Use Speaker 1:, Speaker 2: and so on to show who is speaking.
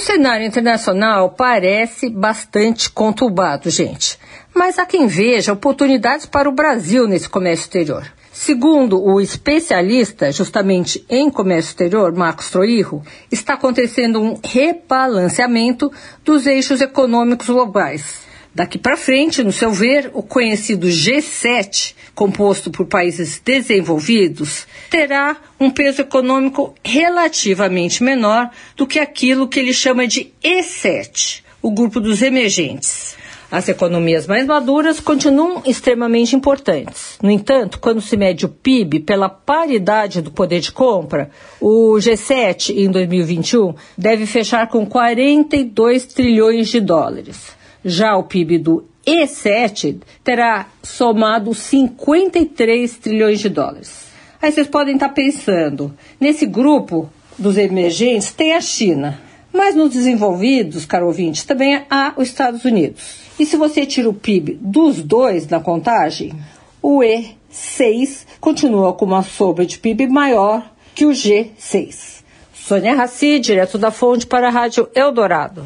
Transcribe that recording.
Speaker 1: O cenário internacional parece bastante conturbado, gente. Mas há quem veja oportunidades para o Brasil nesse comércio exterior. Segundo o especialista justamente em comércio exterior, Marcos Troirro, está acontecendo um rebalanceamento dos eixos econômicos globais. Daqui para frente, no seu ver, o conhecido G7, composto por países desenvolvidos, terá um peso econômico relativamente menor do que aquilo que ele chama de E7, o grupo dos emergentes. As economias mais maduras continuam extremamente importantes. No entanto, quando se mede o PIB pela paridade do poder de compra, o G7 em 2021 deve fechar com 42 trilhões de dólares. Já o PIB do E7 terá somado 53 trilhões de dólares. Aí vocês podem estar pensando, nesse grupo dos emergentes tem a China, mas nos desenvolvidos, caro ouvinte, também há os Estados Unidos. E se você tira o PIB dos dois na contagem, o E6 continua com uma sombra de PIB maior que o G6. Sônia Raci, direto da fonte para a Rádio Eldorado.